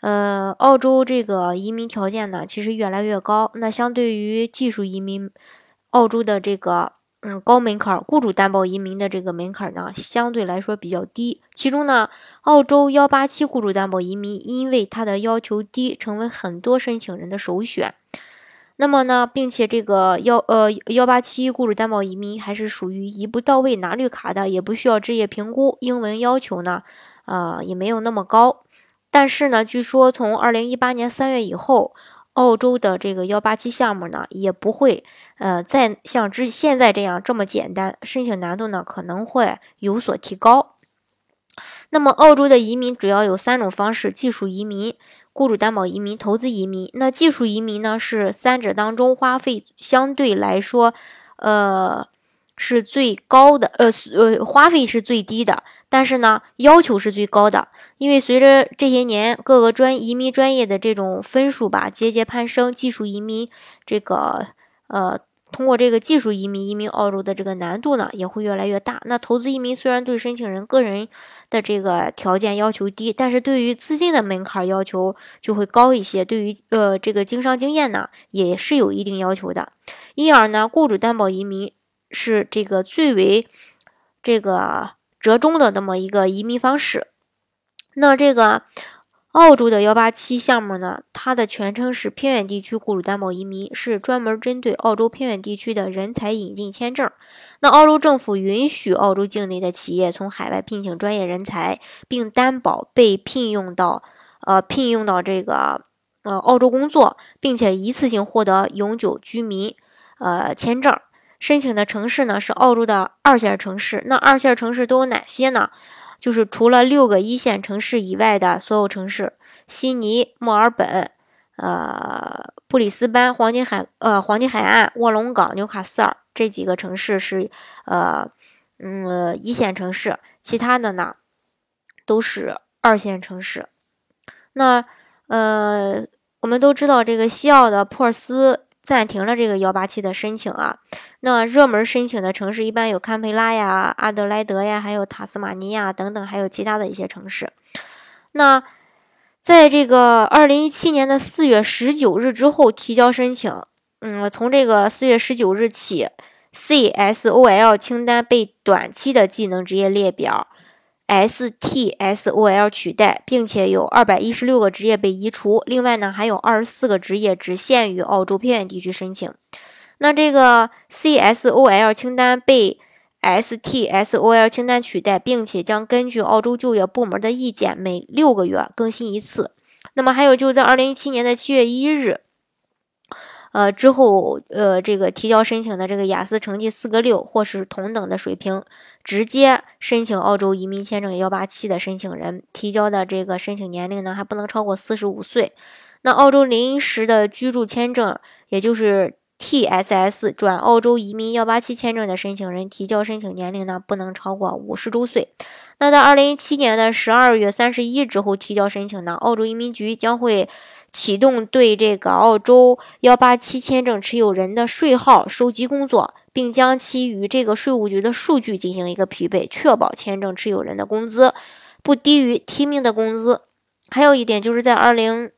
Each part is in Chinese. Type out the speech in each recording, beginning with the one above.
呃，澳洲这个移民条件呢，其实越来越高。那相对于技术移民，澳洲的这个嗯高门槛，雇主担保移民的这个门槛呢，相对来说比较低。其中呢，澳洲幺八七雇主担保移民，因为它的要求低，成为很多申请人的首选。那么呢，并且这个幺呃幺八七雇主担保移民还是属于一步到位拿绿卡的，也不需要职业评估，英文要求呢，呃也没有那么高。但是呢，据说从二零一八年三月以后，澳洲的这个幺八七项目呢，也不会呃再像之现在这样这么简单，申请难度呢可能会有所提高。那么，澳洲的移民主要有三种方式：技术移民、雇主担保移民、投资移民。那技术移民呢，是三者当中花费相对来说，呃。是最高的，呃呃，花费是最低的，但是呢，要求是最高的。因为随着这些年各个专移民专业的这种分数吧节节攀升，技术移民这个呃，通过这个技术移民移民澳洲的这个难度呢也会越来越大。那投资移民虽然对申请人个人的这个条件要求低，但是对于资金的门槛要求就会高一些，对于呃这个经商经验呢也是有一定要求的。因而呢，雇主担保移民。是这个最为这个折中的那么一个移民方式。那这个澳洲的幺八七项目呢，它的全称是偏远地区雇主担保移民，是专门针对澳洲偏远地区的人才引进签证。那澳洲政府允许澳洲境内的企业从海外聘请专业人才，并担保被聘用到呃聘用到这个呃澳洲工作，并且一次性获得永久居民呃签证。申请的城市呢是澳洲的二线城市，那二线城市都有哪些呢？就是除了六个一线城市以外的所有城市，悉尼、墨尔本、呃布里斯班、黄金海呃黄金海岸、卧龙岗、纽卡斯尔这几个城市是呃嗯一线城市，其他的呢都是二线城市。那呃我们都知道这个西澳的珀斯。暂停了这个幺八七的申请啊。那热门申请的城市一般有堪培拉呀、阿德莱德呀，还有塔斯马尼亚等等，还有其他的一些城市。那在这个二零一七年的四月十九日之后提交申请，嗯，从这个四月十九日起，CSOL 清单被短期的技能职业列表。STSOL 取代，并且有二百一十六个职业被移除。另外呢，还有二十四个职业只限于澳洲偏远地区申请。那这个 CSOL 清单被 STSOL 清单取代，并且将根据澳洲就业部门的意见，每六个月更新一次。那么还有，就在二零一七年的七月一日。呃，之后呃，这个提交申请的这个雅思成绩四个六或是同等的水平，直接申请澳洲移民签证幺八七的申请人，提交的这个申请年龄呢还不能超过四十五岁。那澳洲临时的居住签证，也就是 TSS 转澳洲移民幺八七签证的申请人，提交申请年龄呢不能超过五十周岁。那在二零一七年的十二月三十一之后提交申请呢，澳洲移民局将会。启动对这个澳洲幺八七签证持有人的税号收集工作，并将其与这个税务局的数据进行一个匹配，确保签证持有人的工资不低于提名的工资。还有一点就是在二零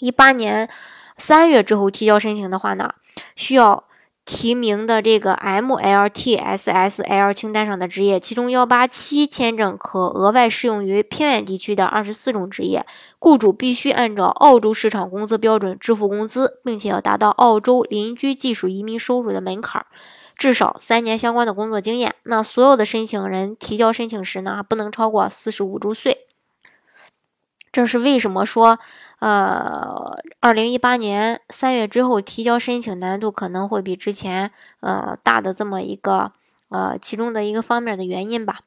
一八年三月之后提交申请的话呢，需要。提名的这个 MLTSSL 清单上的职业，其中幺八七签证可额外适用于偏远地区的二十四种职业。雇主必须按照澳洲市场工资标准支付工资，并且要达到澳洲邻居技术移民收入的门槛，至少三年相关的工作经验。那所有的申请人提交申请时呢，不能超过四十五周岁。这是为什么说？呃，二零一八年三月之后提交申请难度可能会比之前呃大的这么一个呃其中的一个方面的原因吧。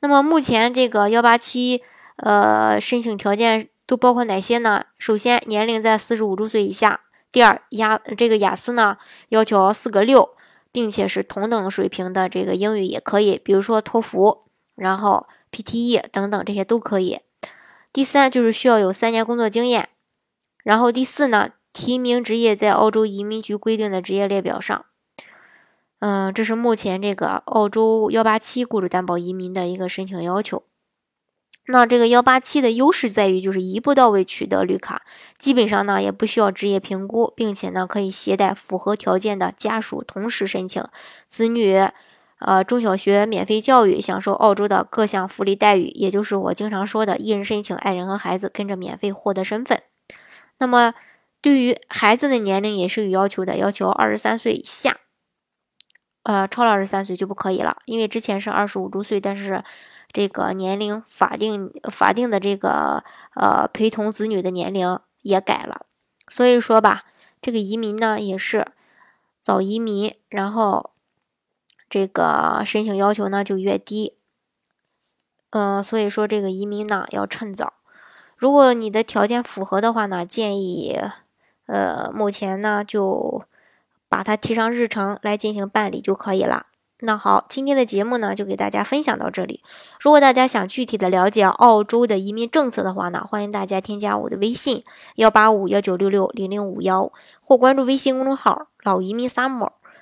那么目前这个幺八七呃申请条件都包括哪些呢？首先，年龄在四十五周岁以下。第二，雅这个雅思呢要求四个六，并且是同等水平的这个英语也可以，比如说托福，然后 PTE 等等这些都可以。第三就是需要有三年工作经验。然后第四呢，提名职业在澳洲移民局规定的职业列表上。嗯，这是目前这个澳洲幺八七雇主担保移民的一个申请要求。那这个幺八七的优势在于，就是一步到位取得绿卡，基本上呢也不需要职业评估，并且呢可以携带符合条件的家属同时申请，子女呃中小学免费教育，享受澳洲的各项福利待遇，也就是我经常说的，一人申请，爱人和孩子跟着免费获得身份。那么对于孩子的年龄也是有要求的，要求二十三岁以下。呃，超了二十三岁就不可以了，因为之前是二十五周岁，但是这个年龄法定法定的这个呃陪同子女的年龄也改了，所以说吧，这个移民呢也是早移民，然后这个申请要求呢就越低，嗯，所以说这个移民呢要趁早，如果你的条件符合的话呢，建议呃目前呢就。把它提上日程来进行办理就可以了。那好，今天的节目呢就给大家分享到这里。如果大家想具体的了解澳洲的移民政策的话呢，欢迎大家添加我的微信幺八五幺九六六零零五幺，或关注微信公众号“老移民 summer”，